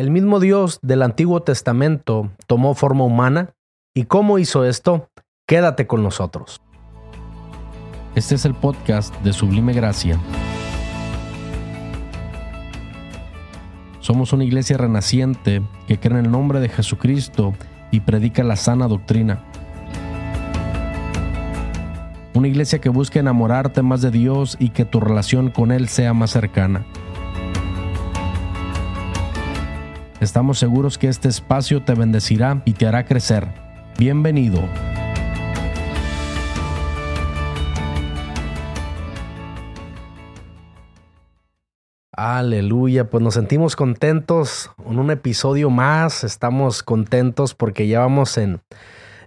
El mismo Dios del Antiguo Testamento tomó forma humana. ¿Y cómo hizo esto? Quédate con nosotros. Este es el podcast de Sublime Gracia. Somos una iglesia renaciente que cree en el nombre de Jesucristo y predica la sana doctrina. Una iglesia que busca enamorarte más de Dios y que tu relación con Él sea más cercana. Estamos seguros que este espacio te bendecirá y te hará crecer. Bienvenido. Aleluya, pues nos sentimos contentos en un episodio más, estamos contentos porque ya vamos en,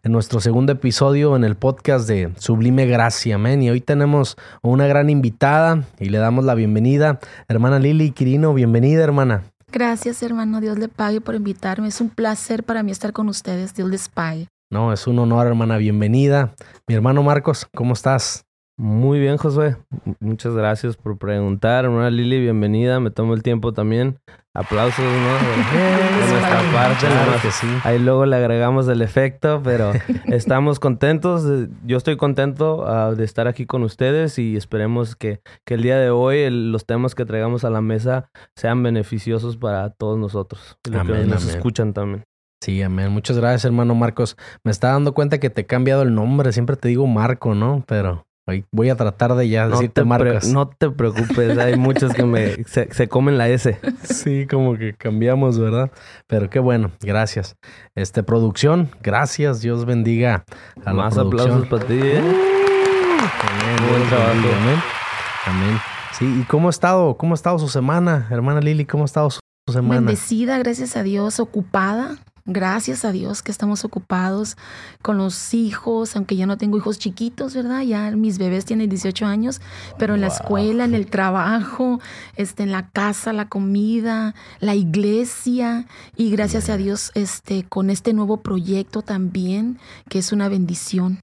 en nuestro segundo episodio en el podcast de Sublime Gracia, amén. Y hoy tenemos una gran invitada y le damos la bienvenida, hermana Lili Quirino, bienvenida hermana. Gracias hermano, Dios le pague por invitarme, es un placer para mí estar con ustedes, Dios les pague. No, es un honor hermana, bienvenida. Mi hermano Marcos, ¿cómo estás? Muy bien, Josué. Muchas gracias por preguntar. Hermana Lili, bienvenida. Me tomo el tiempo también. Aplausos, ¿no? De, nuestra parte. Claro que sí. Ahí luego le agregamos el efecto, pero estamos contentos. Yo estoy contento ah, de estar aquí con ustedes y esperemos que, que el día de hoy los temas que traigamos a la mesa sean beneficiosos para todos nosotros. Y los que nos escuchan también. Sí, amén. Muchas gracias, hermano Marcos. Me está dando cuenta que te he cambiado el nombre. Siempre te digo Marco, ¿no? Pero Voy a tratar de ya decirte marcas. No te preocupes, hay muchos que me se, comen la S. Sí, como que cambiamos, ¿verdad? Pero qué bueno, gracias. Este producción, gracias, Dios bendiga a Más aplausos para ti. ¿eh? Buen trabajo. Amén. Amén. Sí, ¿y cómo ha estado? ¿Cómo ha estado su semana, hermana Lili? ¿Cómo ha estado su semana? Bendecida, gracias a Dios, ocupada, Gracias a Dios que estamos ocupados con los hijos, aunque ya no tengo hijos chiquitos, ¿verdad? Ya mis bebés tienen 18 años, pero en la escuela, en el trabajo, este, en la casa, la comida, la iglesia y gracias a Dios este, con este nuevo proyecto también, que es una bendición.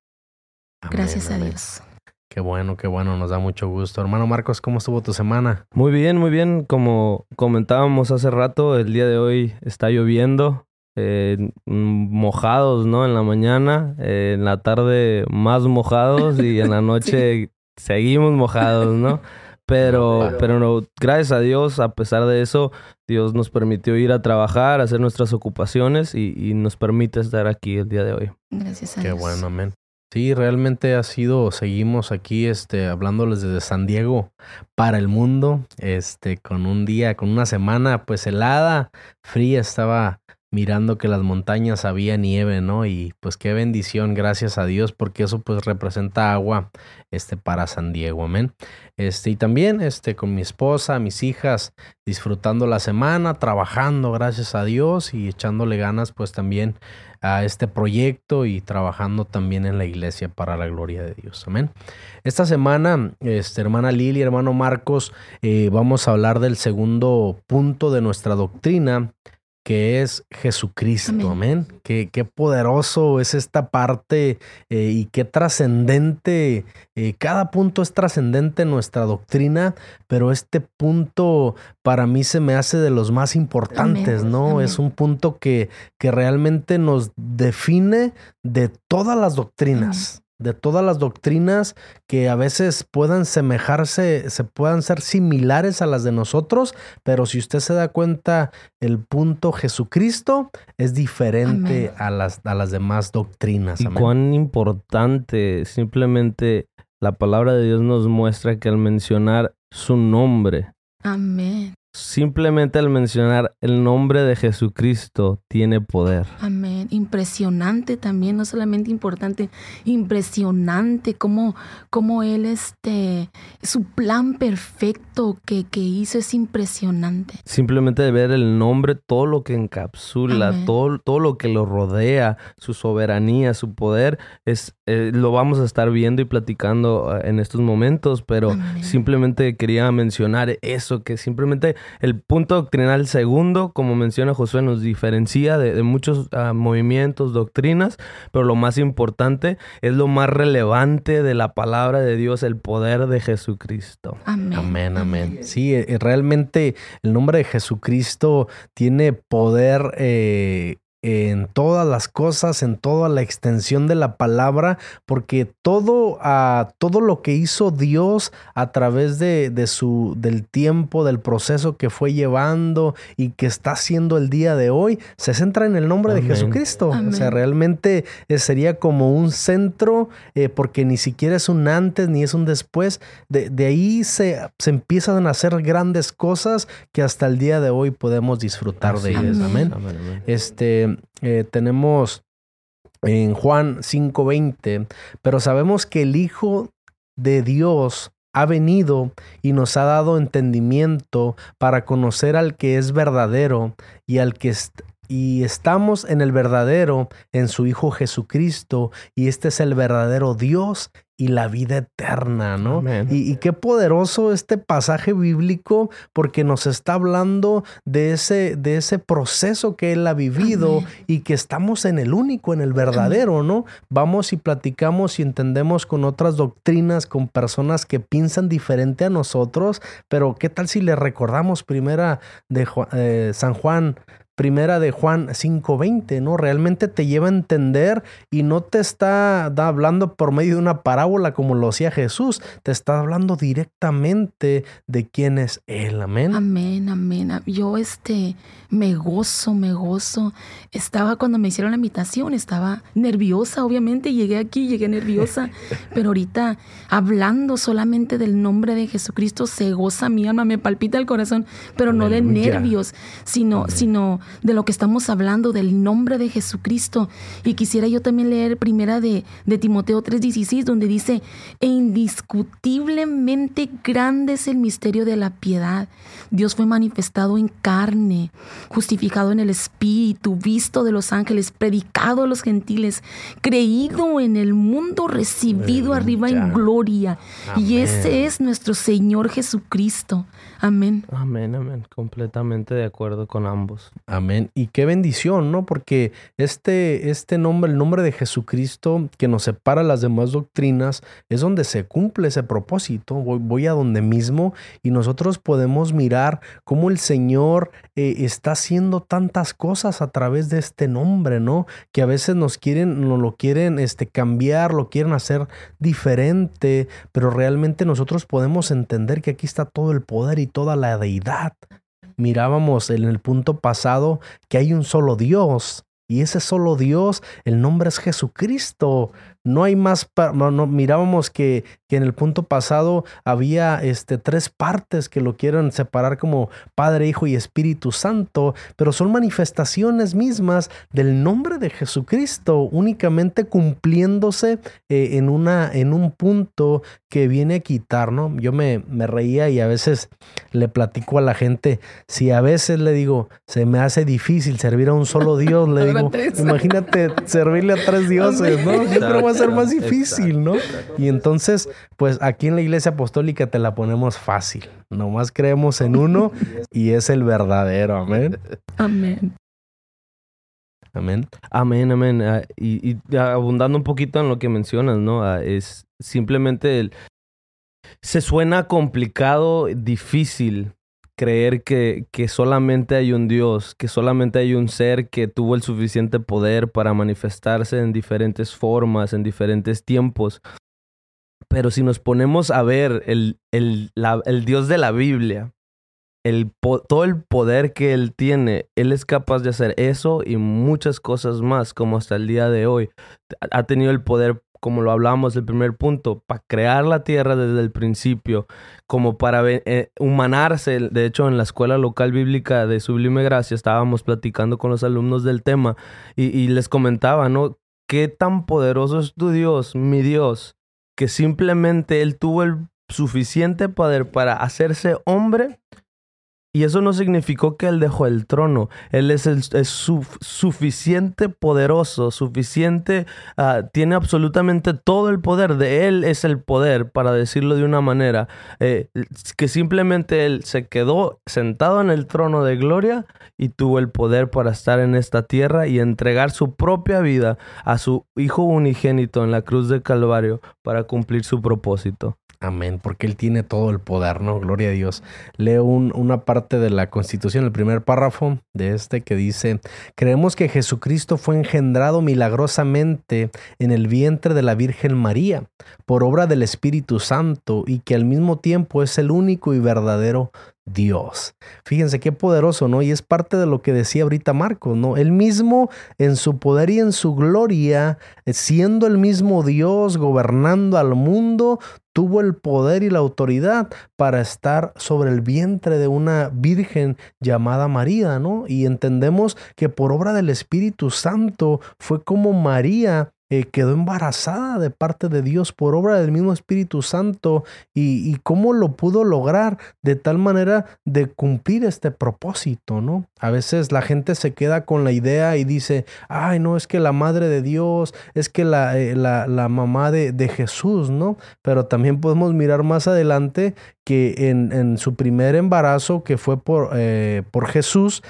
gracias a Dios. Qué bueno, qué bueno, nos da mucho gusto. Hermano Marcos, ¿cómo estuvo tu semana? Muy bien, muy bien. Como comentábamos hace rato, el día de hoy está lloviendo. Eh, mojados, ¿no? En la mañana, eh, en la tarde más mojados y en la noche seguimos mojados, ¿no? Pero, pero no, gracias a Dios, a pesar de eso, Dios nos permitió ir a trabajar, hacer nuestras ocupaciones y, nos permite estar aquí el día de hoy. Gracias a Qué Dios. bueno, amén. Sí, realmente ha sido, seguimos aquí este, hablándoles desde San Diego para el mundo, este, con un día, con una semana pues helada, fría, estaba mirando que las montañas había nieve, ¿no? Y pues qué bendición, gracias a Dios, porque eso pues representa agua este para San Diego, amén. Este y también este con mi esposa, mis hijas disfrutando la semana, trabajando, gracias a Dios y echándole ganas pues también a este proyecto y trabajando también en la iglesia para la gloria de Dios. Amén. Esta semana, este, hermana Lili, hermano Marcos, eh, vamos a hablar del segundo punto de nuestra doctrina que es Jesucristo. Amén. Qué, qué, poderoso es esta parte eh, y qué trascendente. Eh, cada punto es trascendente en nuestra doctrina, pero este punto para mí se me hace de los más importantes, ¿no? Es un punto que, que realmente nos define de todas las doctrinas de todas las doctrinas que a veces puedan semejarse, se puedan ser similares a las de nosotros, pero si usted se da cuenta, el punto Jesucristo es diferente a las, a las demás doctrinas. Y cuán importante, simplemente la palabra de Dios nos muestra que al mencionar su nombre, Amén. Simplemente al mencionar el nombre de Jesucristo tiene poder. Amén. Impresionante también, no solamente importante, impresionante cómo, cómo Él, este, su plan perfecto que, que, hizo es impresionante. Simplemente de ver el nombre, todo lo que encapsula, todo, todo lo que lo rodea, su soberanía, su poder, es, eh, lo vamos a estar viendo y platicando eh, en estos momentos, pero simplemente quería mencionar eso, que simplemente el punto doctrinal segundo, como menciona Josué, nos diferencia de, muchos ah, movimientos, doctrinas, pero lo más importante es lo más relevante de la palabra de Dios, el poder de Jesucristo. Amén. Amén, amén. Sí, eh, realmente el nombre de Jesucristo tiene poder eh, en todas las cosas, en toda la extensión de la palabra, porque todo, uh, todo lo que hizo Dios a través de, de, su, del tiempo, del proceso que fue llevando y que está haciendo el día de hoy, se centra en el nombre de Jesucristo. O sea, realmente eh, sería como un centro, eh, porque ni siquiera es un antes ni es un después. De, de ahí se, se, empiezan a hacer grandes cosas que hasta el día de hoy podemos disfrutar Así de ellas. Amén. Amén. Amén. Este eh, tenemos en Juan 5:20, pero sabemos que el Hijo de Dios ha venido y nos ha dado entendimiento para conocer al que es verdadero y al que y estamos en el verdadero, en su Hijo Jesucristo, y este es el verdadero Dios y la vida eterna, ¿no? Y, y, qué poderoso este pasaje bíblico porque nos está hablando de ese, de ese proceso que él ha vivido Amén. y que estamos en el único, en el verdadero, ¿no? Vamos y platicamos y entendemos con otras doctrinas, con personas que piensan diferente a nosotros, pero ¿qué tal si le recordamos primera de eh, San Juan primera de Juan 5:20, ¿no? Realmente te lleva a entender y no te está hablando por medio de una parábola como lo hacía Jesús, te está hablando directamente de quién es Él, amén. Amén, amén. Yo este me gozo, me gozo. Estaba cuando me hicieron la invitación, estaba nerviosa, obviamente, llegué aquí, llegué nerviosa, pero ahorita hablando solamente del nombre de Jesucristo se goza mi alma, me palpita el corazón, pero no de nervios, sino, sino de lo que estamos hablando, del nombre de Jesucristo. Y quisiera yo también leer primera de, de Timoteo 3:16, donde dice, e indiscutiblemente grande es el misterio de la piedad. Dios fue manifestado en carne, justificado en el Espíritu, visto de los ángeles, predicado a los gentiles, creído en el mundo, recibido arriba en gloria. Amén. Y ese es nuestro Señor Jesucristo. Amén. Amén, amén. Completamente de acuerdo con ambos. Amén. Y qué bendición, ¿no? Porque este, este nombre, el nombre de Jesucristo, que nos separa las demás doctrinas, es donde se cumple ese propósito. Voy, voy a donde mismo y nosotros podemos mirar cómo el Señor eh, está haciendo tantas cosas a través de este nombre, ¿no? Que a veces nos quieren, nos lo quieren este, cambiar, lo quieren hacer diferente, pero realmente nosotros podemos entender que aquí está todo el poder y toda la deidad. Mirábamos en el punto pasado que hay un solo Dios y ese solo Dios, el nombre es Jesucristo. No hay más, no, no, mirábamos que, que, en el punto pasado había este, tres partes que lo quieren separar como Padre, Hijo y Espíritu Santo, pero son manifestaciones mismas del nombre de Jesucristo, únicamente cumpliéndose eh, en, una, en un punto que viene a quitar, ¿no? Yo me, me reía y a veces le platico a la gente, si a veces le digo, se me hace difícil servir a un solo Dios, le digo, imagínate servirle a tres dioses, ¿no? Yo creo va a ser más difícil, ¿no? Y entonces, pues aquí en la iglesia apostólica te la ponemos fácil. Nomás creemos en uno y es el verdadero. Amén. Amén. Amén. Amén, amén. Uh, y, y, abundando un poquito en lo que mencionas, ¿no? Uh, es simplemente el... Se suena complicado, difícil creer que, que, solamente hay un Dios, que solamente hay un ser que tuvo el suficiente poder para manifestarse en diferentes formas, en diferentes tiempos. Pero si nos ponemos a ver el, el, la, el Dios de la Biblia, el, todo el poder que Él tiene, Él es capaz de hacer eso y muchas cosas más, como hasta el día de hoy. Ha tenido el poder como lo hablamos el primer punto, para crear la tierra desde el principio, como para eh, humanarse. De hecho, en la escuela local bíblica de Sublime Gracia estábamos platicando con los alumnos del tema y, y les comentaba, ¿no? Qué tan poderoso es tu Dios, mi Dios, que simplemente Él tuvo el suficiente poder para hacerse hombre y eso no significó que Él dejó el trono. Él es, el, suficiente poderoso, suficiente, uh, tiene absolutamente todo el poder. De Él es el poder, para decirlo de una manera, eh, que simplemente Él se quedó sentado en el trono de gloria y tuvo el poder para estar en esta tierra y entregar su propia vida a su Hijo unigénito en la cruz del Calvario para cumplir su propósito. Amén, porque Él tiene todo el poder, ¿no? Gloria a Dios. Leo una parte de la Constitución, el primer párrafo de este que dice, creemos que Jesucristo fue engendrado milagrosamente en el vientre de la Virgen María por obra del Espíritu Santo y que al mismo tiempo es el único y verdadero Dios. Fíjense qué poderoso, ¿no? Y es parte de lo que decía ahorita Marcos, ¿no? Él mismo en su poder y en su gloria, eh, siendo el mismo Dios, gobernando al mundo, tuvo el poder y la autoridad para estar sobre el vientre de una virgen llamada María, ¿no? Y entendemos que por obra del Espíritu Santo fue como María eh, quedó embarazada de parte de Dios por obra del mismo Espíritu Santo y, y, cómo lo pudo lograr de tal manera de cumplir este propósito, ¿no? A veces la gente se queda con la idea y dice, ay, no, es que la madre de Dios, es que la, eh, la, la mamá de, de, Jesús, ¿no? Pero también podemos mirar más adelante que en, su primer embarazo, que fue por, eh, por Jesús,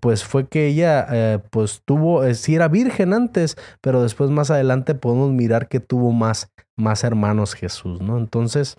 pues fue que ella, pues tuvo, si era virgen antes, pero después más adelante podemos mirar que tuvo más, más hermanos Jesús, ¿no? Entonces...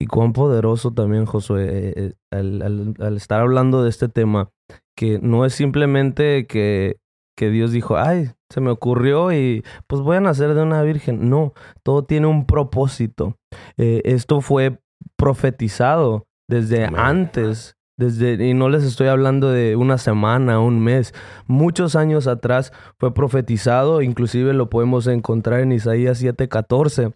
Y cuán poderoso también, Josué, eh, eh, al, estar hablando de este tema, que no es simplemente que, que Dios dijo, ay, se me ocurrió y pues voy a nacer de una virgen. No, todo tiene un propósito. Eh, esto fue profetizado desde antes desde, y no les estoy hablando de una semana, un mes. Muchos años atrás fue profetizado, inclusive lo podemos encontrar en Isaías 7:14,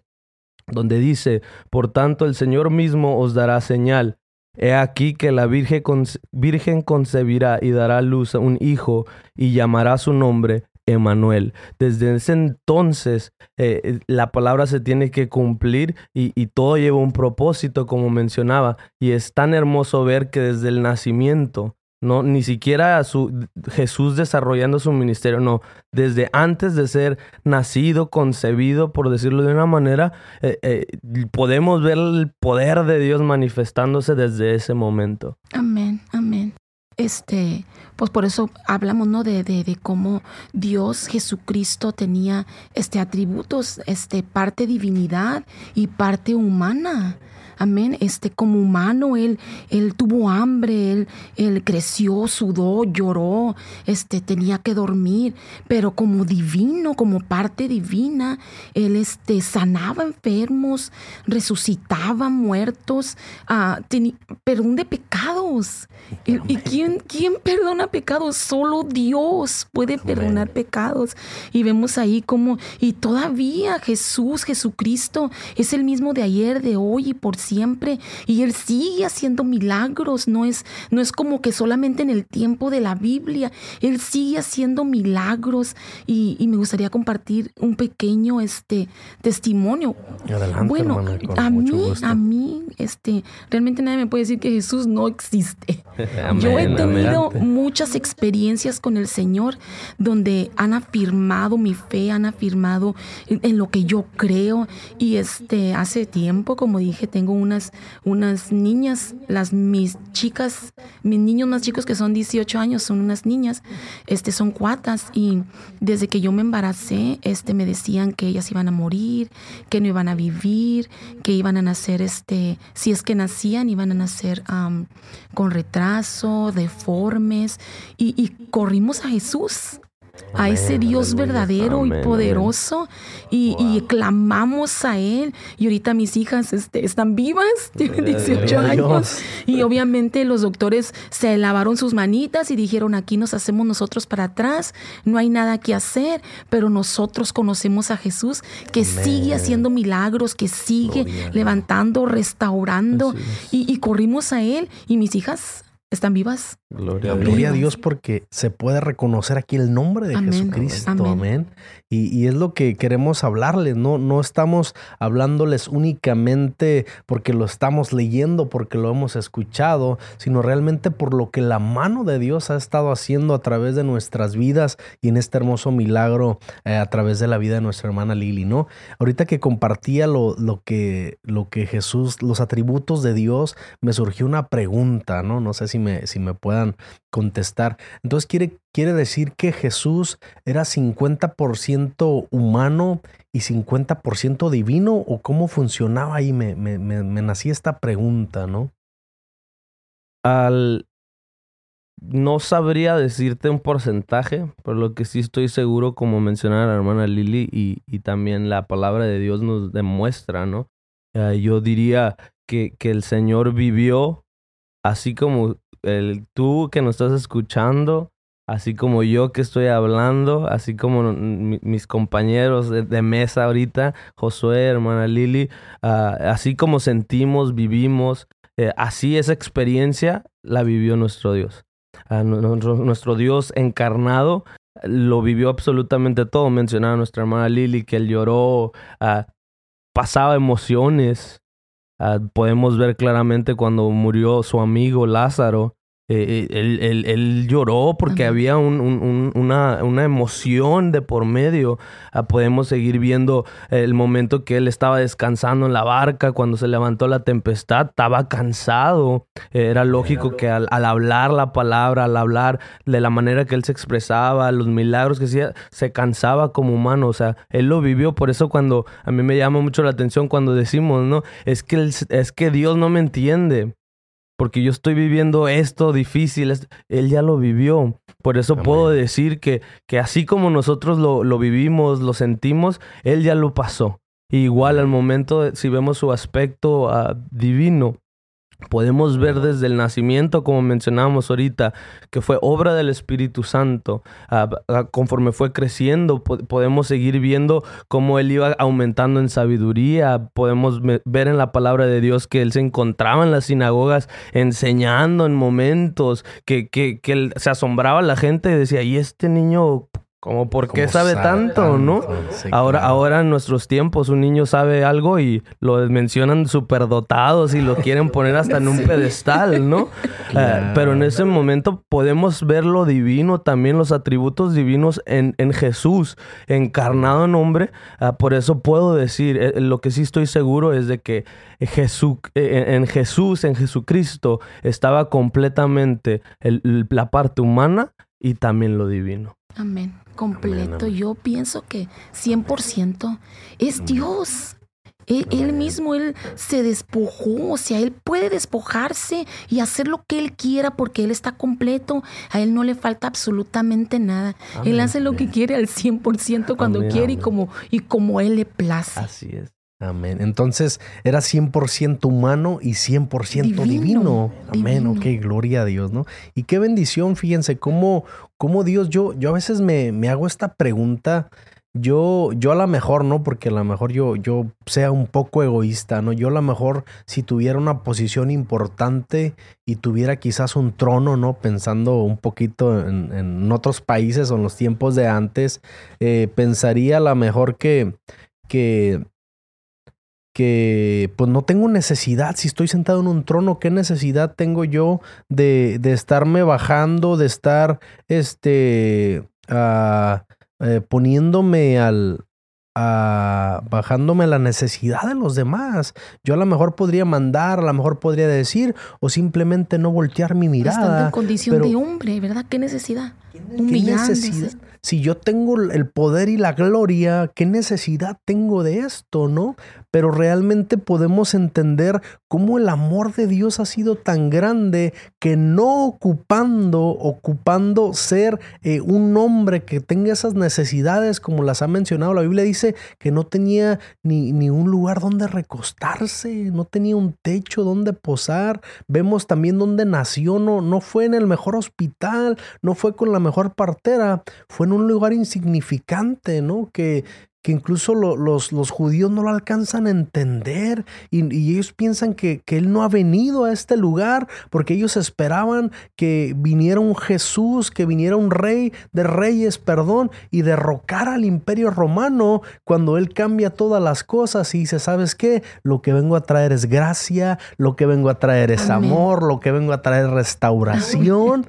donde dice, por tanto el Señor mismo os dará señal. He aquí que la virgen, virgen concebirá y dará luz a un hijo y llamará su nombre Emanuel. Desde ese entonces eh, eh, la palabra se tiene que cumplir y, todo lleva un propósito, como mencionaba. Y es tan hermoso ver que desde el nacimiento, no, ni siquiera su, Jesús desarrollando su ministerio, no, desde antes de ser nacido, concebido, por decirlo de una manera, eh, podemos ver el poder de Dios manifestándose desde ese momento. Amén, amén este, pues por eso hablamos, ¿no? De, de, de, cómo Dios Jesucristo tenía este atributos, este, parte divinidad y parte humana. Amén. Este, como humano, él, él tuvo hambre, él, él creció, sudó, lloró, este, tenía que dormir. Pero como divino, como parte divina, él este, sanaba enfermos, resucitaba muertos, uh, perdón de pecados. ¿Y, ¿Y, quién, quién perdona pecados? Solo Dios puede perdonar pecados. Y vemos ahí como, y todavía Jesús, Jesucristo, es el mismo de ayer, de hoy y por siempre siempre y Él sigue haciendo milagros. No es, no es como que solamente en el tiempo de la Biblia, Él sigue haciendo milagros y, y me gustaría compartir un pequeño este, testimonio. Adelante, bueno, hermana, a mí, a mí, este, realmente nadie me puede decir que Jesús no existe. Amén, Yo he tenido muchas experiencias con el Señor donde han afirmado mi fe, han afirmado en, en lo que yo creo y este hace tiempo, como dije, tengo unas unas niñas, las mis chicas, mis niños más chicos que son 18 años son unas niñas, este son cuatas y desde que yo me embaracé, este me decían que ellas iban a morir, que no iban a vivir, que iban a nacer este, si es que nacían iban a nacer con retraso, deformes y corrimos a Jesús a ese Dios aleluya. verdadero Amén, y poderoso y, clamamos a Él y ahorita mis hijas este, están vivas, tienen Gloria a 18 Gloria a años y obviamente los doctores se lavaron sus manitas y dijeron aquí nos hacemos nosotros para atrás, no hay nada que hacer, pero nosotros conocemos a Jesús que Amén. sigue haciendo milagros, que sigue Gloria levantando, restaurando y, y corrimos a Él y mis hijas están vivas. Gloria, a Dios porque se puede reconocer aquí el nombre de Jesucristo. Amén. Y, es lo que queremos hablarles, ¿no? No estamos hablándoles únicamente porque lo estamos leyendo, porque lo hemos escuchado, sino realmente por lo que la mano de Dios ha estado haciendo a través de nuestras vidas y en este hermoso milagro eh, a través de la vida de nuestra hermana Lili, ¿no? Ahorita que compartía lo, lo, que, lo que Jesús, los atributos de Dios, me surgió una pregunta, ¿no? No sé si me, si me puedan contestar. Entonces quiere, quiere decir que Jesús era 50% humano y 50% divino o cómo funcionaba ahí? Me, me, me, me nací esta pregunta, ¿no? Al... No sabría decirte un porcentaje, pero lo que sí estoy seguro, como mencionaba la hermana Lili, y, y también la palabra de Dios nos demuestra, ¿no? Eh, yo diría que, que el Señor vivió así como el, tú que nos estás escuchando, así como yo que estoy hablando, así como mis compañeros de, mesa ahorita, Josué, hermana Lili, ah, así como sentimos, vivimos, eh, así esa experiencia la vivió nuestro Dios. Ah, nuestro, Dios encarnado lo vivió absolutamente todo. Mencionaba nuestra hermana Lili que él lloró, ah, pasaba emociones, podemos ver claramente cuando murió su amigo Lázaro, eh, eh, él, lloró porque había una, emoción de por medio. Ah, podemos seguir viendo el momento que él estaba descansando en la barca, cuando se levantó la tempestad, estaba cansado. era lógico que al, hablar la palabra, al hablar de la manera que él se expresaba, los milagros que hacía, se cansaba como humano. O sea, él lo vivió. Por eso cuando a mí me llama mucho la atención cuando decimos, ¿no? Es que, es que Dios no me entiende porque yo estoy viviendo esto difícil, él ya lo vivió. Por eso puedo decir que, que así como nosotros lo, lo, vivimos, lo sentimos, él ya lo pasó. igual al momento, si vemos su aspecto ah, divino, Podemos ver desde el nacimiento, como mencionábamos ahorita, que fue obra del Espíritu Santo. Ah, ah, conforme fue creciendo, podemos seguir viendo cómo él iba aumentando en sabiduría. Podemos ver en la palabra de Dios que él se encontraba en las sinagogas enseñando en momentos que, que, que él, se asombraba la gente y decía, ¿y este niño como por qué sabe, tanto, ¿no? ahora, ahora en nuestros tiempos un niño sabe algo y lo mencionan superdotados y lo quieren poner hasta en un pedestal, ¿no? Eh, pero en ese momento podemos ver lo divino, también los atributos divinos en, en Jesús, encarnado en hombre. Ah, por eso puedo decir, eh, lo que sí estoy seguro es de que Jesús, eh, en Jesús, en Jesucristo, estaba completamente la parte humana y también lo divino. Amén completo. Yo pienso que 100% es Dios. Él, mismo, Él se despojó, o sea, Él puede despojarse y hacer lo que Él quiera porque Él está completo. A Él no le falta absolutamente nada. Él hace lo que quiere al 100% cuando quiere y como, y como Él le place. Así es. Amén. Entonces era 100% humano y 100% divino. Amén. Ok, gloria a Dios, ¿no? Y qué bendición, fíjense, cómo, cómo Dios, yo, yo a veces me, me hago esta pregunta. Yo, yo a lo mejor, ¿no? Porque a lo mejor yo, yo sea un poco egoísta, ¿no? Yo a lo mejor si tuviera una posición importante y tuviera quizás un trono, ¿no? Pensando un poquito en, otros países o en los tiempos de antes, eh, pensaría a lo mejor que, que que pues no tengo necesidad, si estoy sentado en un trono, ¿qué necesidad tengo yo de, de estarme bajando, de estar este, uh, eh, poniéndome al, uh, bajándome la necesidad de los demás? Yo a lo mejor podría mandar, a lo mejor podría decir, o simplemente no voltear mi mirada. Estando en condición de hombre, ¿verdad? ¿Qué necesidad? ¿Qué necesidad? si yo tengo el poder y la gloria, ¿qué necesidad tengo de esto, no? Pero realmente podemos entender cómo el amor de Dios ha sido tan grande que no ocupando, ocupando ser eh, un hombre que tenga esas necesidades como las ha mencionado, la Biblia dice que no tenía ni, ni un lugar donde recostarse, no tenía un techo donde posar. Vemos también dónde nació, no, no fue en el mejor hospital, no fue con la mejor partera fue en un lugar insignificante, ¿no? Que, que incluso los, los, judíos no lo alcanzan a entender y, ellos piensan que, que, Él no ha venido a este lugar porque ellos esperaban que viniera un Jesús, que viniera un rey de reyes, perdón, y derrocara al imperio romano cuando Él cambia todas las cosas y dice, ¿sabes qué? Lo que vengo a traer es gracia, lo que vengo a traer es amor, lo que vengo a traer es restauración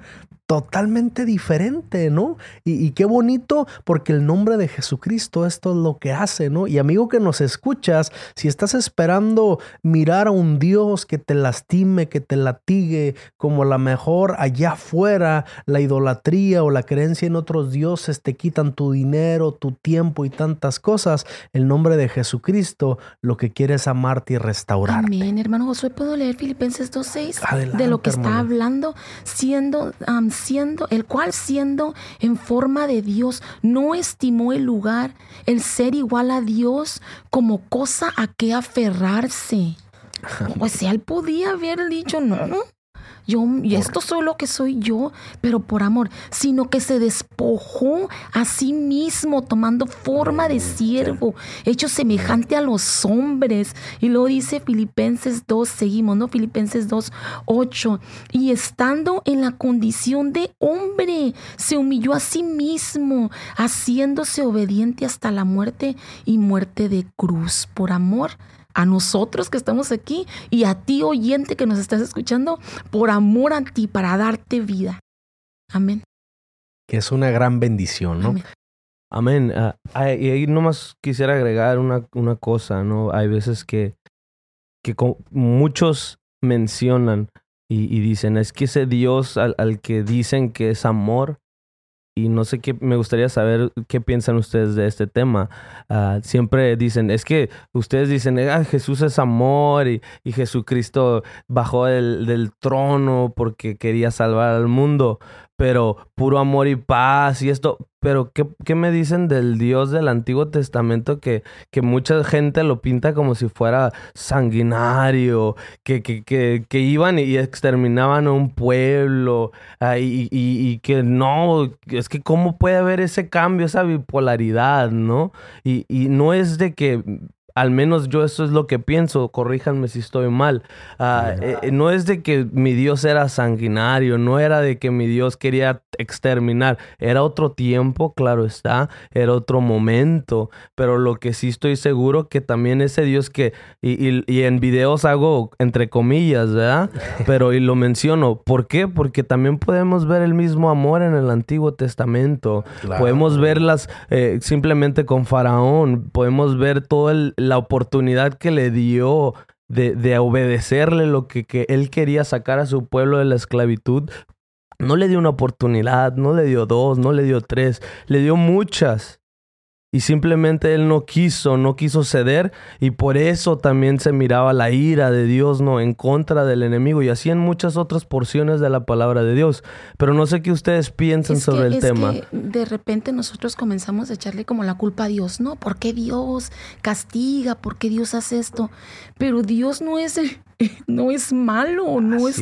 totalmente diferente, ¿no? Y, qué bonito porque el nombre de Jesucristo esto es lo que hace, ¿no? Y amigo que nos escuchas, si estás esperando mirar a un Dios que te lastime, que te latigue, como la mejor allá afuera, la idolatría o la creencia en otros dioses te quitan tu dinero, tu tiempo y tantas cosas, el nombre de Jesucristo lo que quiere es amarte y restaurarte. Amén, hermano Josué, ¿puedo leer Filipenses 2.6? De lo que está hablando, siendo siendo, el cual siendo en forma de Dios, no estimó el lugar, el ser igual a Dios, como cosa a que aferrarse. Pues si él podía haber dicho, no, yo, y esto soy lo que soy yo, pero por amor, sino que se despojó a sí mismo, tomando forma de siervo, hecho semejante a los hombres. Y luego dice Filipenses 2, seguimos, ¿no? Filipenses 2, 8. Y estando en la condición de hombre, se humilló a sí mismo, haciéndose obediente hasta la muerte y muerte de cruz. Por amor a nosotros que estamos aquí y a ti oyente que nos estás escuchando, por amor a ti, para darte vida. Amén. Que es una gran bendición, ¿no? Amén. Ah, y ahí nomás quisiera agregar una, una, cosa, ¿no? Hay veces que, que muchos mencionan y, dicen, es que ese Dios al que dicen que es amor, y no sé qué, me gustaría saber qué piensan ustedes de este tema. Ah, siempre dicen, es que ustedes dicen, ah, Jesús es amor y, y Jesucristo bajó del, del, trono porque quería salvar al mundo pero puro amor y paz y esto. Pero, ¿qué, ¿qué, me dicen del Dios del Antiguo Testamento que, que mucha gente lo pinta como si fuera sanguinario, que, que, que, iban y exterminaban a un pueblo ah, y, y, que no, es que cómo puede haber ese cambio, esa bipolaridad, ¿no? Y, y no es de que al menos yo eso es lo que pienso, corríjanme si estoy mal. Ah, eh, eh, no es de que mi Dios era sanguinario, no era de que mi Dios quería exterminar, era otro tiempo, claro está, era otro momento, pero lo que sí estoy seguro que también ese Dios que, y, y, en videos hago entre comillas, ¿verdad? Pero y lo menciono, ¿por qué? Porque también podemos ver el mismo amor en el Antiguo Testamento, podemos verlas eh, simplemente con Faraón, podemos ver todo el la oportunidad que le dio de, de obedecerle lo que, que, él quería sacar a su pueblo de la esclavitud, no le dio una oportunidad, no le dio dos, no le dio tres, le dio muchas. Y simplemente él no quiso, no quiso ceder y por eso también se miraba la ira de Dios, ¿no? En contra del enemigo y así en muchas otras porciones de la palabra de Dios. Pero no sé qué ustedes piensan sobre el tema. de repente nosotros comenzamos a echarle como la culpa a Dios, ¿no? ¿Por qué Dios castiga? ¿Por qué Dios hace esto? Pero Dios no es el, no es malo, no es,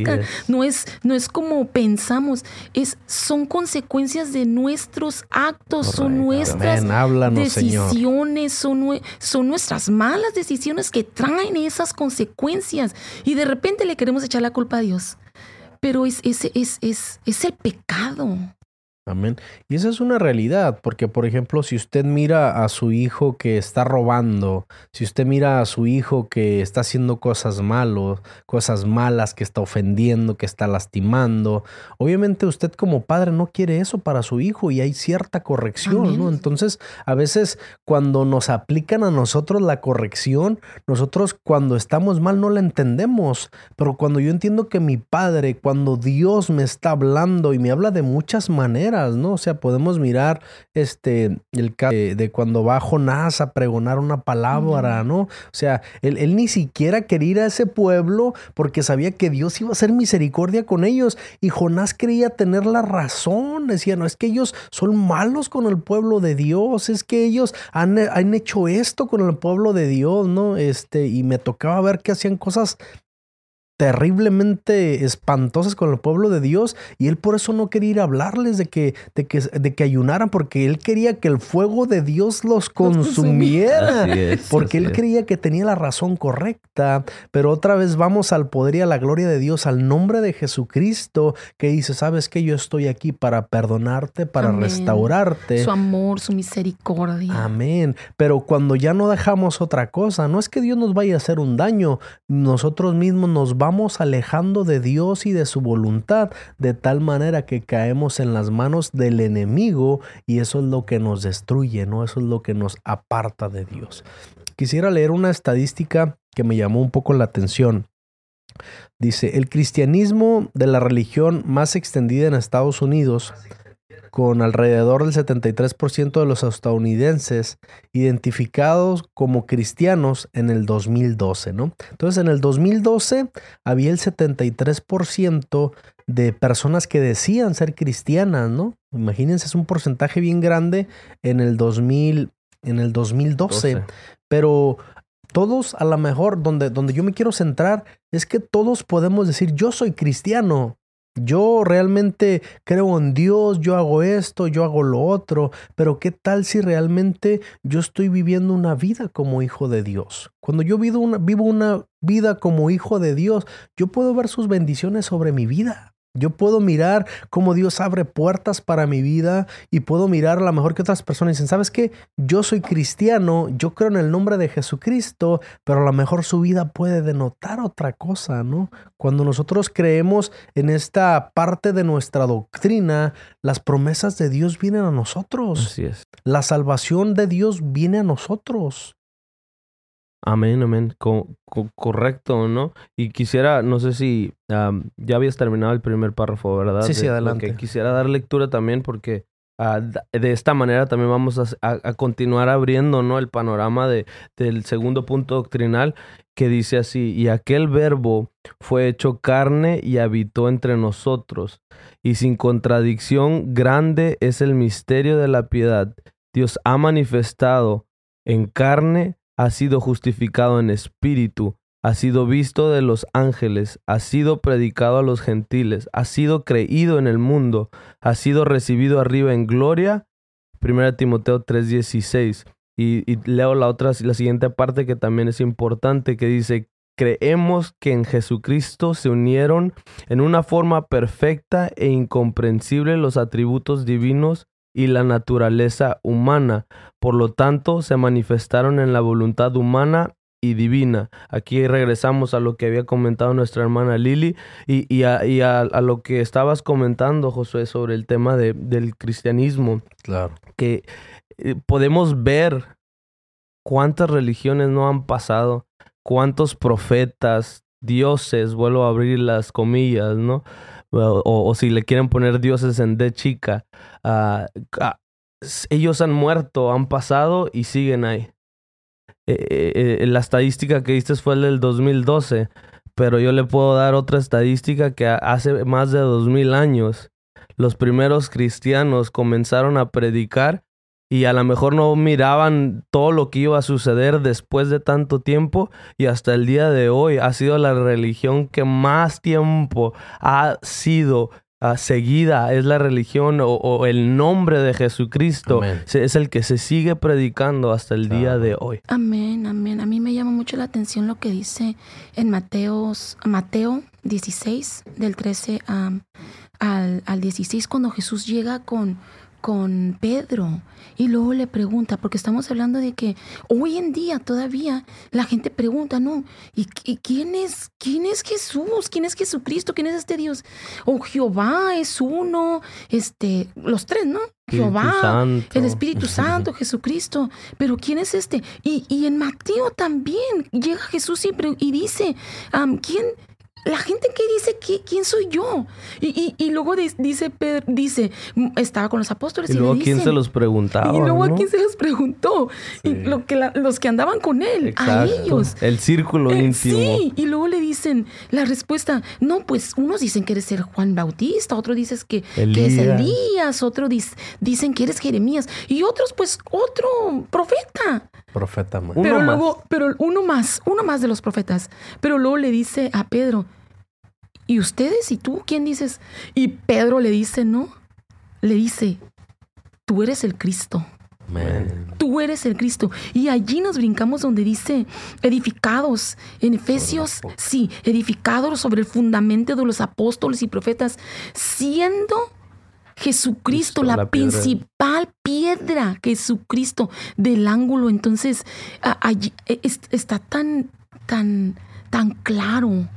no es, no es como pensamos, es, son consecuencias de nuestros actos, son nuestras decisiones, son, son nuestras malas decisiones que traen esas consecuencias. Y de repente le queremos echar la culpa a Dios. Pero es, es, es, es, es el pecado. Amén. Y esa es una realidad, porque por ejemplo, si usted mira a su hijo que está robando, si usted mira a su hijo que está haciendo cosas malos, cosas malas, que está ofendiendo, que está lastimando, obviamente usted como padre no quiere eso para su hijo y hay cierta corrección, ¿no? Entonces, a veces cuando nos aplican a nosotros la corrección, nosotros cuando estamos mal no la entendemos, pero cuando yo entiendo que mi padre, cuando Dios me está hablando y me habla de muchas maneras, ¿no? O sea, podemos mirar este, el caso de, cuando va Jonás a pregonar una palabra, ¿no? O sea, él, ni siquiera quería ir a ese pueblo porque sabía que Dios iba a hacer misericordia con ellos y Jonás creía tener la razón, decía, no, es que ellos son malos con el pueblo de Dios, es que ellos han, han hecho esto con el pueblo de Dios, ¿no? Este, y me tocaba ver que hacían cosas terriblemente espantosas con el pueblo de Dios y él por eso no quería ir a hablarles de que, de que, de que ayunaran porque él quería que el fuego de Dios los consumiera. porque él creía que tenía la razón correcta. Pero otra vez vamos al poder y a la gloria de Dios al nombre de Jesucristo que dice sabes que yo estoy aquí para perdonarte para restaurarte. Su amor su misericordia. Amén. Pero cuando ya no dejamos otra cosa no es que Dios nos vaya a hacer un daño nosotros mismos nos vamos vamos alejando de Dios y de su voluntad de tal manera que caemos en las manos del enemigo y eso es lo que nos destruye, ¿no? Eso es lo que nos aparta de Dios. Quisiera leer una estadística que me llamó un poco la atención. Dice, el cristianismo de la religión más extendida en Estados Unidos con alrededor del 73% de los estadounidenses identificados como cristianos en el 2012, ¿no? Entonces, en el 2012 había el 73% de personas que decían ser cristianas, ¿no? Imagínense, es un porcentaje bien grande en el 2000, en el 2012, pero todos a lo mejor donde, donde yo me quiero centrar es que todos podemos decir yo soy cristiano, yo realmente creo en Dios, yo hago esto, yo hago lo otro, pero ¿qué tal si realmente yo estoy viviendo una vida como hijo de Dios? Cuando yo vivo una, vida como hijo de Dios, yo puedo ver sus bendiciones sobre mi vida. Yo puedo mirar cómo Dios abre puertas para mi vida y puedo mirar a lo mejor que otras personas dicen, ¿sabes qué? Yo soy cristiano, yo creo en el nombre de Jesucristo, pero a lo mejor su vida puede denotar otra cosa, ¿no? Cuando nosotros creemos en esta parte de nuestra doctrina, las promesas de Dios vienen a nosotros. Así es. La salvación de Dios viene a nosotros. Amén, amén. correcto, ¿no? Y quisiera, no sé si ya habías terminado el primer párrafo, ¿verdad? Sí, sí, adelante. quisiera dar lectura también porque ah, de esta manera también vamos a, continuar abriendo, ¿no? El panorama de, del segundo punto doctrinal que dice así, y aquel verbo fue hecho carne y habitó entre nosotros, y sin contradicción grande es el misterio de la piedad. Dios ha manifestado en carne ha sido justificado en espíritu, ha sido visto de los ángeles, ha sido predicado a los gentiles, ha sido creído en el mundo, ha sido recibido arriba en gloria. 1 Timoteo 3:16. Y, y, leo la otra, la siguiente parte que también es importante, que dice, creemos que en Jesucristo se unieron en una forma perfecta e incomprensible los atributos divinos y la naturaleza humana. Por lo tanto, se manifestaron en la voluntad humana y divina. Aquí regresamos a lo que había comentado nuestra hermana Lili y, a, lo que estabas comentando, Josué, sobre el tema de, del cristianismo. Claro. Que eh, podemos ver cuántas religiones no han pasado, cuántos profetas, dioses, vuelvo a abrir las comillas, ¿no? o, si le quieren poner dioses en de chica, ah, ellos han muerto, han pasado y siguen ahí. Eh, eh, eh, la estadística que diste fue el del 2012, pero yo le puedo dar otra estadística que hace más de 2000 años los primeros cristianos comenzaron a predicar y a lo mejor no miraban todo lo que iba a suceder después de tanto tiempo y hasta el día de hoy ha sido la religión que más tiempo ha sido ah, seguida, es la religión o, el nombre de Jesucristo, es el que se sigue predicando hasta el día de hoy. Amén, amén. A mí me llama mucho la atención lo que dice en Mateos, Mateo 16, del 13 al, al 16, cuando Jesús llega con con Pedro y luego le pregunta, porque estamos hablando de que hoy en día todavía la gente pregunta, ¿no? ¿Y, quién es quién es Jesús? ¿Quién es Jesucristo? ¿Quién es este Dios? O Jehová es uno, este, los tres, ¿no? Jehová, el Espíritu Santo, Jesucristo. Pero ¿quién es este? Y, y en Mateo también llega Jesús y, y dice, ¿quién, la gente que dice que, quién soy yo. Y, y, luego dice Pedro, dice, estaba con los apóstoles. Y, luego quién se los preguntaba. Y luego a quién se los preguntó. Y lo que los que andaban con él, a ellos. El círculo eh, íntimo. Sí, y luego le dicen la respuesta, no, pues unos dicen que eres ser Juan Bautista, otros dicen que, que es Elías, otros dicen que eres Jeremías, y otros pues otro profeta. Profeta más. Pero luego, pero uno más, uno más de los profetas. Pero luego le dice a Pedro, ¿y ustedes? ¿Y tú? ¿Quién dices? Y Pedro le dice, no, le dice, tú eres el Cristo. Tú eres el Cristo. Y allí nos brincamos donde dice, edificados, en Efesios, sí, edificados sobre el fundamento de los apóstoles y profetas, siendo Jesucristo, la, principal piedra, Jesucristo del ángulo. Entonces, allí e, está tan, tan, tan claro,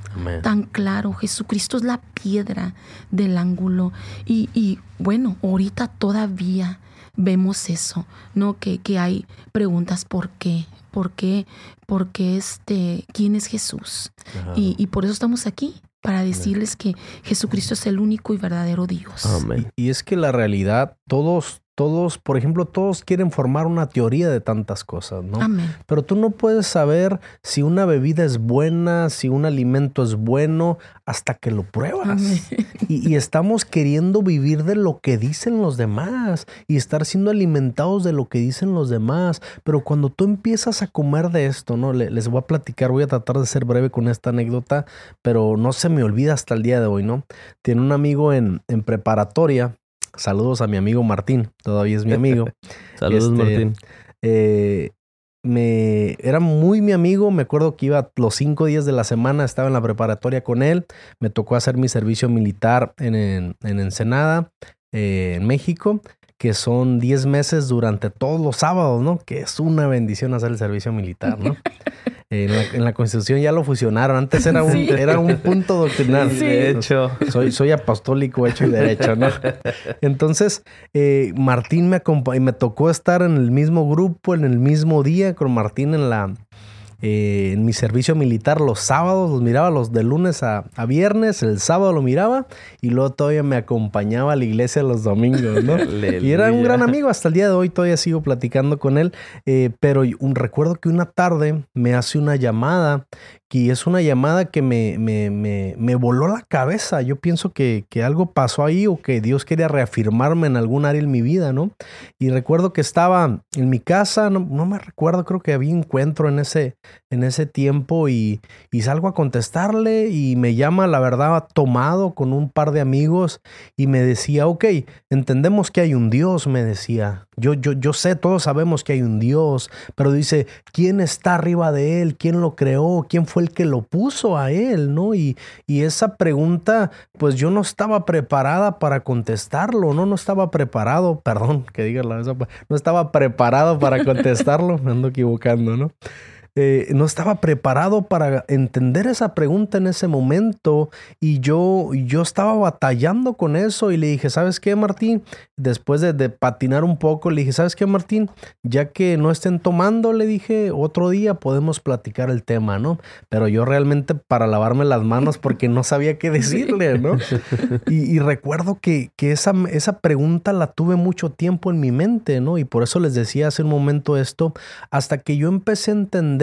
tan claro. Jesucristo es la piedra del ángulo. Y, y bueno, ahorita todavía vemos eso, ¿no? Que, que hay preguntas ¿por qué? ¿Por qué? ¿Por qué este? ¿Quién es Jesús? Y, y, por eso estamos aquí, para decirles que Jesucristo es el único y verdadero Dios. Y, es que la realidad, todos, todos, por ejemplo, todos quieren formar una teoría de tantas cosas, ¿no? Amén. Pero tú no puedes saber si una bebida es buena, si un alimento es bueno, hasta que lo pruebas. Y, estamos queriendo vivir de lo que dicen los demás y estar siendo alimentados de lo que dicen los demás. Pero cuando tú empiezas a comer de esto, ¿no? Les voy a platicar, voy a tratar de ser breve con esta anécdota, pero no se me olvida hasta el día de hoy, ¿no? Tiene un amigo en, en preparatoria. Saludos a mi amigo Martín, todavía es mi amigo. Saludos, este, Martín. Eh, me era muy mi amigo, me acuerdo que iba los cinco días de la semana, estaba en la preparatoria con él, me tocó hacer mi servicio militar en, en, Ensenada, eh, en México, que son diez meses durante todos los sábados, ¿no? Que es una bendición hacer el servicio militar, ¿no? En la, Constitución ya lo fusionaron. Antes era un, era un punto doctrinal. De hecho. Soy, soy apostólico hecho y derecho, ¿no? Entonces, eh, Martín me acompañó y me tocó estar en el mismo grupo, en el mismo día con Martín en la, eh, en mi servicio militar los sábados, los miraba los de lunes a, viernes, el sábado lo miraba y luego todavía me acompañaba a la iglesia los domingos, ¿no? y era un gran amigo, hasta el día de hoy todavía sigo platicando con él, eh, pero un recuerdo que una tarde me hace una llamada y es una llamada que me, me, me, me voló la cabeza. Yo pienso que, que, algo pasó ahí o que Dios quería reafirmarme en algún área en mi vida, ¿no? Y recuerdo que estaba en mi casa, no, no me recuerdo, creo que había encuentro en ese, en ese tiempo y, y, salgo a contestarle y me llama, la verdad, tomado con un par de amigos y me decía, ok, entendemos que hay un Dios, me decía. Yo, yo, yo sé, todos sabemos que hay un Dios, pero dice, ¿quién está arriba de él? ¿Quién lo creó? ¿Quién fue el que lo puso a él? ¿No? Y, y esa pregunta, pues yo no estaba preparada para contestarlo, ¿no? No estaba preparado, perdón que diga la no estaba preparado para contestarlo, me ando equivocando, ¿no? Eh, no estaba preparado para entender esa pregunta en ese momento y yo, yo estaba batallando con eso y le dije, ¿sabes qué, Martín? Después de, patinar un poco, le dije, ¿sabes qué, Martín? Ya que no estén tomando, le dije, otro día podemos platicar el tema, ¿no? Pero yo realmente para lavarme las manos porque no sabía qué decirle, ¿no? Y, recuerdo que, que esa, esa pregunta la tuve mucho tiempo en mi mente, ¿no? Y por eso les decía hace un momento esto, hasta que yo empecé a entender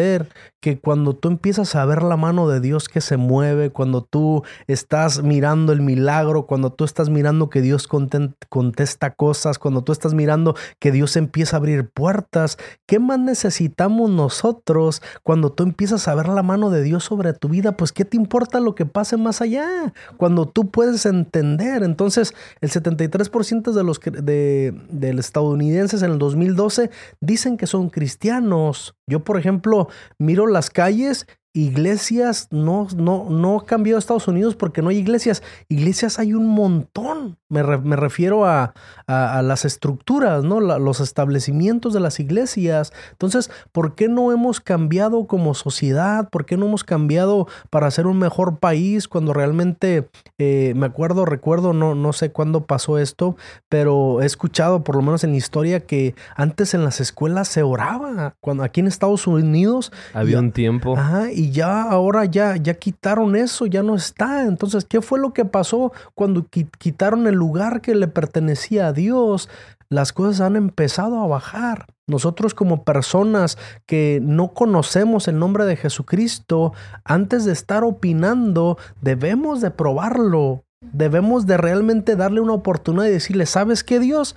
que cuando tú empiezas a ver la mano de Dios que se mueve, cuando tú estás mirando el milagro, cuando tú estás mirando que Dios contesta cosas, cuando tú estás mirando que Dios empieza a abrir puertas, ¿qué más necesitamos nosotros cuando tú empiezas a ver la mano de Dios sobre tu vida? Pues ¿qué te importa lo que pase más allá? Cuando tú puedes entender. Entonces, el 73% de los de, de estadounidenses en el 2012 dicen que son cristianos. Yo, por ejemplo, miro las calles iglesias, no, no, no ha cambiado Estados Unidos porque no hay iglesias. Iglesias hay un montón. Me, refiero a, las estructuras, ¿no? los establecimientos de las iglesias. Entonces, ¿por qué no hemos cambiado como sociedad? ¿Por qué no hemos cambiado para ser un mejor país cuando realmente, eh, me acuerdo, recuerdo, no, no sé cuándo pasó esto, pero he escuchado, por lo menos en la historia, que antes en las escuelas se oraba. Cuando aquí en Estados Unidos... Había un tiempo. Ajá, y ya ahora ya, ya quitaron eso, ya no está. Entonces, ¿qué fue lo que pasó cuando quitaron el lugar que le pertenecía a Dios? Las cosas han empezado a bajar. Nosotros como personas que no conocemos el nombre de Jesucristo, antes de estar opinando, debemos de probarlo. Debemos de realmente darle una oportunidad y decirle, ¿sabes qué Dios?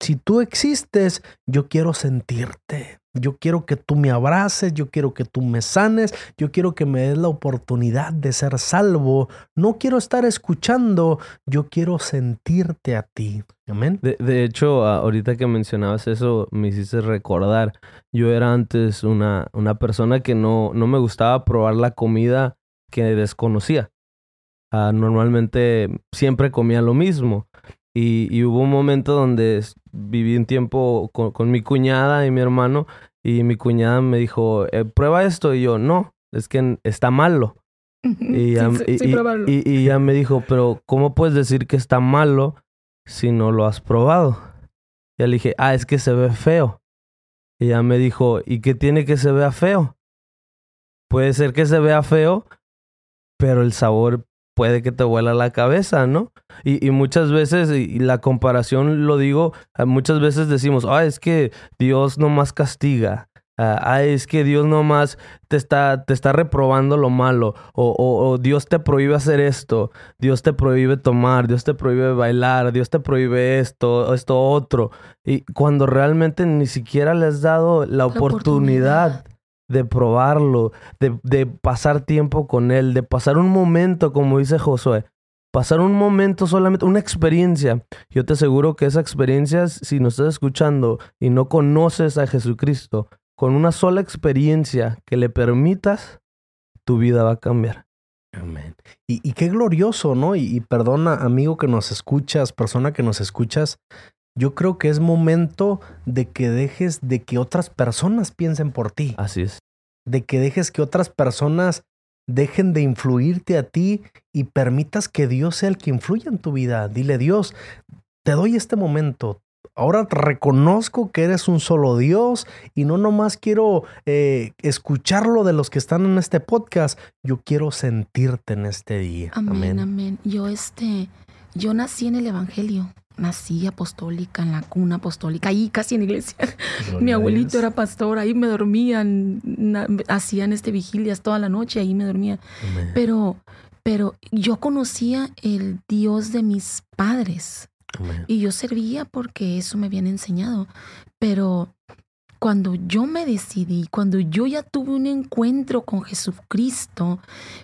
Si tú existes, yo quiero sentirte. Yo quiero que tú me abraces, yo quiero que tú me sanes, yo quiero que me des la oportunidad de ser salvo. No quiero estar escuchando, yo quiero sentirte a ti. Amén. De, de hecho, ahorita que mencionabas eso, me hiciste recordar. Yo era antes una, una persona que no, no me gustaba probar la comida que desconocía. Ah, normalmente siempre comía lo mismo. Y, hubo un momento donde viví un tiempo con, mi cuñada y mi hermano y mi cuñada me dijo, eh, prueba esto. Y yo, no, es que está malo. Y ya, y, ya me dijo, pero ¿cómo puedes decir que está malo si no lo has probado? Y le dije, ah, es que se ve feo. Y ella me dijo, ¿y qué tiene que se vea feo? Puede ser que se vea feo, pero el sabor puede que te vuela la cabeza, ¿no? Y, muchas veces, y la comparación lo digo, ah, muchas veces decimos, ah, es que Dios nomás castiga. Ah, ah es que Dios nomás te está, te está reprobando lo malo. O, o, Dios te prohíbe hacer esto. Dios te prohíbe tomar. Dios te prohíbe bailar. Dios te prohíbe esto, esto otro. Y cuando realmente ni siquiera le has dado la, oportunidad de probarlo, de, de, pasar tiempo con Él, de pasar un momento, como dice Josué, pasar un momento solamente, una experiencia. Yo te aseguro que esa experiencia, si nos estás escuchando y no conoces a Jesucristo, con una sola experiencia que le permitas, tu vida va a cambiar. Amén. Y, y qué glorioso, ¿no? Y, y perdona, amigo que nos escuchas, persona que nos escuchas, yo creo que es momento de que dejes de que otras personas piensen por ti. Así es. De que dejes que otras personas dejen de influirte a ti y permitas que Dios sea el que influya en tu vida. Dile, Dios, te doy este momento. Ahora reconozco que eres un solo Dios y no nomás quiero eh, escucharlo de los que están en este podcast. Yo quiero sentirte en este día. Amén, amén. amén. Yo este, yo nací en el Evangelio nací apostólica, en la cuna apostólica, ahí casi en iglesia. Mi abuelito era pastor, ahí me dormían, hacían este vigilias toda la noche, ahí me dormía. Pero, pero yo conocía el Dios de mis padres. Y yo servía porque eso me habían enseñado. Pero cuando yo me decidí, cuando yo ya tuve un encuentro con Jesucristo,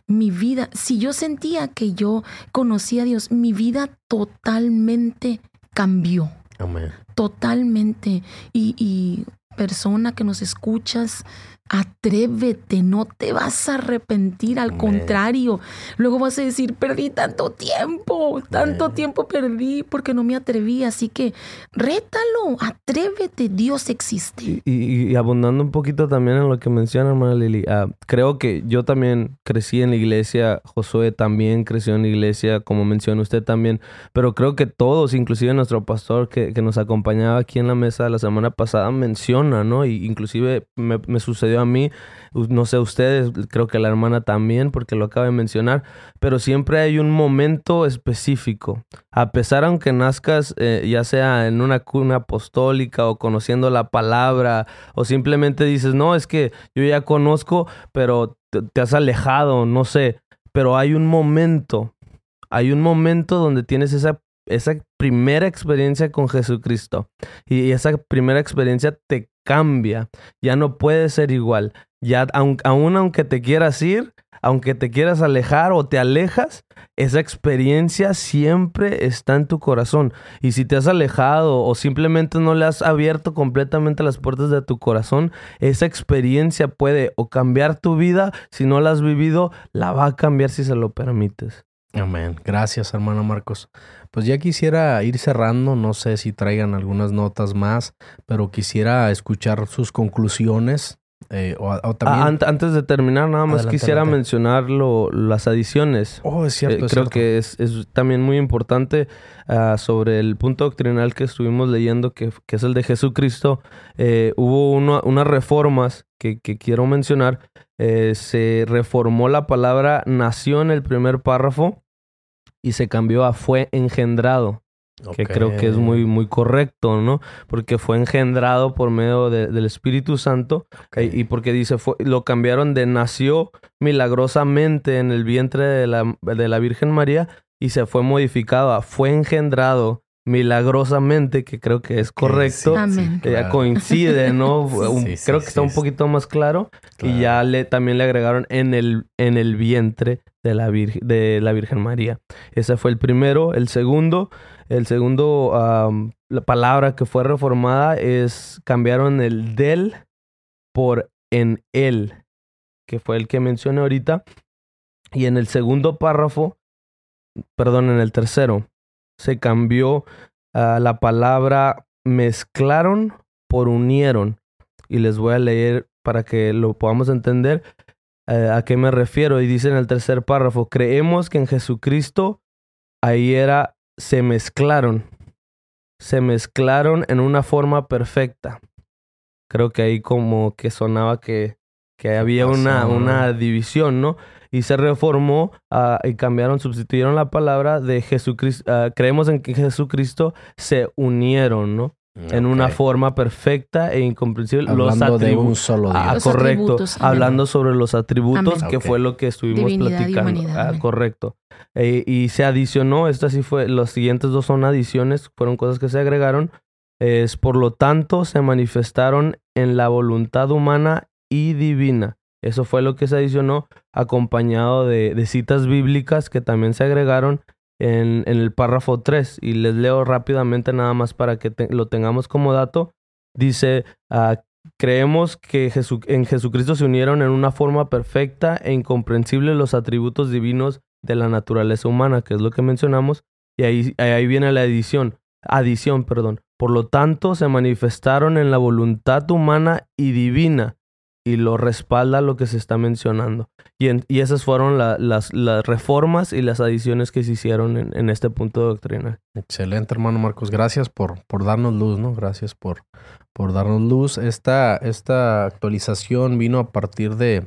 mi vida, si yo sentía que yo conocía a Dios, mi vida totalmente cambió. Amén. Totalmente. Y, y persona que nos escuchas, Atrévete, no te vas a arrepentir, al contrario. Luego vas a decir, perdí tanto tiempo, tanto tiempo perdí porque no me atreví. Así que rétalo, atrévete, Dios existe. Y, abundando un poquito también en lo que menciona, hermana Lili, ah, creo que yo también crecí en la iglesia, Josué también creció en la iglesia, como menciona usted también, pero creo que todos, inclusive nuestro pastor que, nos acompañaba aquí en la mesa la semana pasada, menciona, ¿no? Y inclusive me, me sucedió a mí, no sé ustedes, creo que la hermana también, porque lo acaba de mencionar, pero siempre hay un momento específico. A pesar aunque nazcas eh, ya sea en una cuna apostólica o conociendo la palabra, o simplemente dices, no, es que yo ya conozco, pero te, has alejado, no sé, pero hay un momento, hay un momento donde tienes esa esa primera experiencia con Jesucristo. Y esa primera experiencia te cambia, ya no puede ser igual. Ya aun, aunque te quieras ir, aunque te quieras alejar o te alejas, esa experiencia siempre está en tu corazón. Y si te has alejado o simplemente no le has abierto completamente las puertas de tu corazón, esa experiencia puede o cambiar tu vida, si no la has vivido, la va a cambiar si se lo permites. Amén. Gracias, hermano Marcos. Pues ya quisiera ir cerrando, no sé si traigan algunas notas más, pero quisiera escuchar sus conclusiones. Eh, o, también... antes de terminar, nada más quisiera mencionar las adiciones. Oh, es cierto. Eh, creo que es, también muy importante ah, sobre el punto doctrinal que estuvimos leyendo, que, es el de Jesucristo. Eh, hubo unas reformas que, que, quiero mencionar. se reformó la palabra nació en el primer párrafo y se cambió a fue engendrado. Que creo que es muy, muy correcto, ¿no? Porque fue engendrado por medio del Espíritu Santo y, porque dice, fue, lo cambiaron de nació milagrosamente en el vientre de la, de la Virgen María y se fue modificado a fue engendrado milagrosamente, que creo que es correcto, eh, Claro. coincide, ¿no? Sí, sí, creo que está sí, un sí. poquito más claro. Claro. Y ya le, también le agregaron en el, en el vientre de la, Virgen, de la Virgen María. Ese fue el primero. El segundo, el segundo, la palabra que fue reformada es cambiaron el del por en él, que fue el que mencioné ahorita. Y en el segundo párrafo, perdón, en el tercero, se cambió la palabra mezclaron por unieron. Y les voy a leer para que lo podamos entender eh, a qué me refiero. Y dice en el tercer párrafo, creemos que en Jesucristo ahí era, se mezclaron. Se mezclaron en una forma perfecta. Creo que ahí como que sonaba que, que había una, una división, ¿no? Y se reformó ah, y cambiaron, sustituyeron la palabra de Jesucristo. ah, creemos en que Jesucristo se unieron, ¿no? En una forma perfecta e incomprensible. los Hablando de atribu- un solo Dios. Ah, Los correcto. amén. Hablando sobre los atributos, Amén. que fue lo que estuvimos Divinidad platicando. Ah, correcto. Eh, y se adicionó, esta sí fue, los siguientes dos son adiciones, fueron cosas que se agregaron. Es por lo tanto, se manifestaron en la voluntad humana y divina. Eso fue lo que se adicionó, acompañado de, de citas bíblicas que también se agregaron en, el párrafo 3. Y les leo rápidamente nada más para que lo tengamos como dato. Dice, ah, creemos que en Jesucristo se unieron en una forma perfecta e incomprensible los atributos divinos de la naturaleza humana, que es lo que mencionamos. Y ahí, ahí viene la edición, adición, perdón. Por lo tanto, se manifestaron en la voluntad humana y divina y lo respalda lo que se está mencionando. Y, en- y esas fueron la- las, las reformas y las adiciones que se hicieron en, en este punto doctrinal. Excelente, hermano Marcos. Gracias por, por darnos luz, ¿no? Gracias por, por darnos luz. Esta, esta actualización vino a partir de,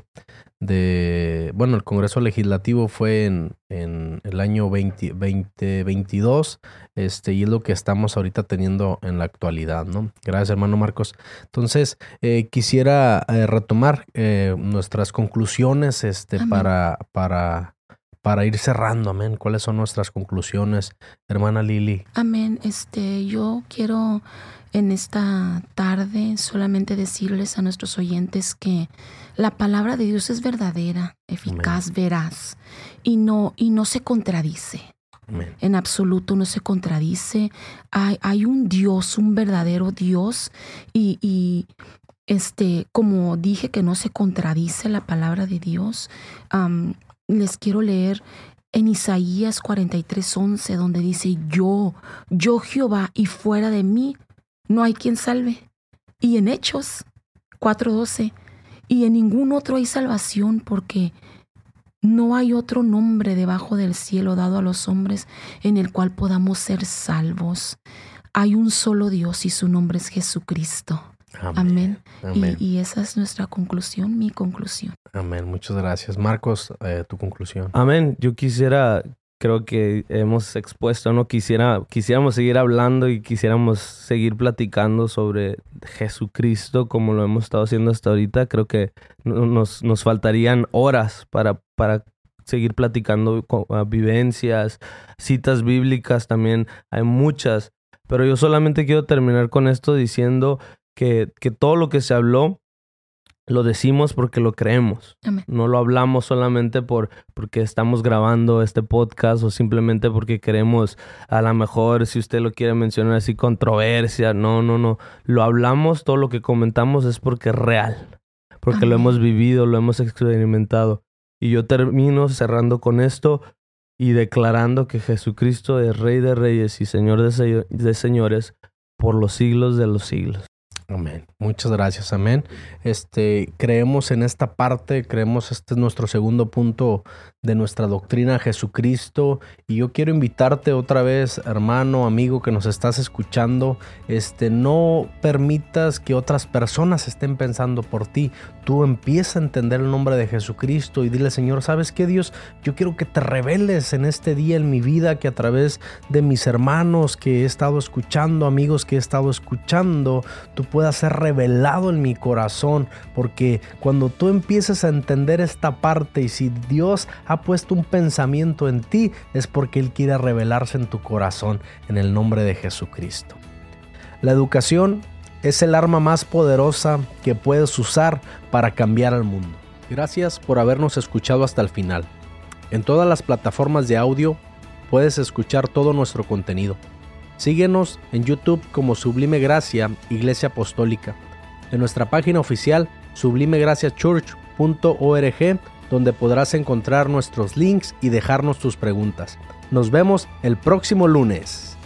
de bueno, el Congreso Legislativo fue en, en el año 20, 2022, este, y es lo que estamos ahorita teniendo en la actualidad, ¿no? Gracias, hermano Marcos. Entonces, eh, quisiera eh, retomar eh, nuestras conclusiones, este, Amén. para, para, para ir cerrando, amén. ¿Cuáles son nuestras conclusiones, hermana Lili? Amén. Este, yo quiero en esta tarde solamente decirles a nuestros oyentes que la palabra de Dios es verdadera, eficaz, veraz y no y no se contradice. Amén. En absoluto no se contradice. Hay, hay un Dios, un verdadero Dios y, y, este, como dije que no se contradice la palabra de Dios, les quiero leer en Isaías 43:11, donde dice, yo, yo Jehová, y fuera de mí no hay quien salve. Y en Hechos 4:12, y en ningún otro hay salvación porque no hay otro nombre debajo del cielo dado a los hombres en el cual podamos ser salvos. Hay un solo Dios y su nombre es Jesucristo. Amén. Y- Amén. Y, esa es nuestra conclusión, mi conclusión. Amén. Muchas gracias. Marcos, eh, tu conclusión. Amén. Yo quisiera, creo que hemos expuesto, ¿no? Quisiera, quisiéramos seguir hablando y quisiéramos seguir platicando sobre Jesucristo como lo hemos estado haciendo hasta ahorita. Creo que no- nos, nos faltarían horas para, para seguir platicando co- ah, vivencias, citas bíblicas también. Hay muchas. Pero yo solamente quiero terminar con esto diciendo que, que todo lo que se habló lo decimos porque lo creemos. Amén. No lo hablamos solamente por porque estamos grabando este podcast o simplemente porque queremos a lo mejor si usted lo quiere mencionar así controversia. No, no, no. Lo hablamos, todo lo que comentamos es porque es real. Porque lo hemos vivido, lo hemos experimentado. Y yo termino cerrando con esto y declarando que Jesucristo es Rey de Reyes y Señor de, se- de Señores por los siglos de los siglos. Amén. Muchas gracias. Amén. Este, creemos en esta parte, creemos este es nuestro segundo punto de nuestra doctrina Jesucristo y yo quiero invitarte otra vez, hermano, amigo que nos estás escuchando, este no permitas que otras personas estén pensando por ti. Tú empiezas a entender el nombre de Jesucristo y dile, Señor, ¿sabes qué, Dios? Yo quiero que te reveles en este día en mi vida, que a través de mis hermanos que he estado escuchando, amigos que he estado escuchando, tú puedas ser revelado en mi corazón, porque cuando tú empiezas a entender esta parte y si Dios ha puesto un pensamiento en ti, es porque Él quiere revelarse en tu corazón en el nombre de Jesucristo. La educación es el arma más poderosa que puedes usar para cambiar al mundo. Gracias por habernos escuchado hasta el final. En todas las plataformas de audio puedes escuchar todo nuestro contenido. Síguenos en YouTube como Sublime Gracia Iglesia Apostólica, en nuestra página oficial sublimegraciachurch.org, donde podrás encontrar nuestros links y dejarnos tus preguntas. Nos vemos el próximo lunes.